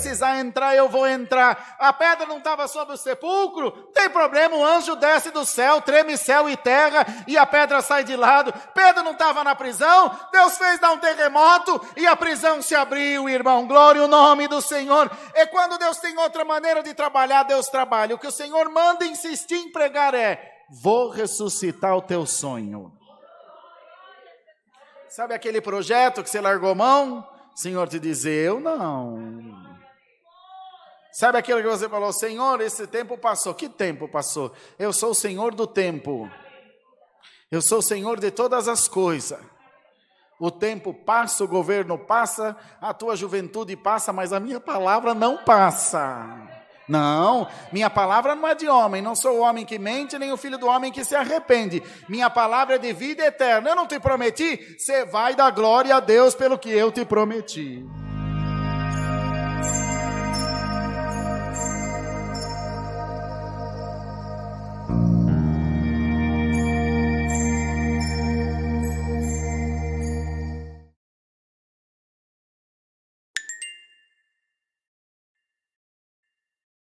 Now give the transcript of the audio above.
precisar entrar, eu vou entrar. A pedra não estava sobre o sepulcro, tem problema, o anjo desce do céu, treme céu e terra, e a pedra sai de lado. Pedro não estava na prisão, Deus fez dar um terremoto e a prisão se abriu, irmão. Glória o nome do Senhor. E quando Deus tem outra maneira de trabalhar, Deus trabalha. O que o Senhor manda insistir em pregar é: vou ressuscitar o teu sonho. Sabe aquele projeto que você largou mão? Senhor te diz: Eu não. Sabe aquilo que você falou, Senhor, esse tempo passou. Que tempo passou? Eu sou o Senhor do tempo. Eu sou o Senhor de todas as coisas. O tempo passa, o governo passa, a tua juventude passa, mas a minha palavra não passa. Não, minha palavra não é de homem, não sou o homem que mente, nem o filho do homem que se arrepende. Minha palavra é de vida eterna. Eu não te prometi, você vai dar glória a Deus pelo que eu te prometi.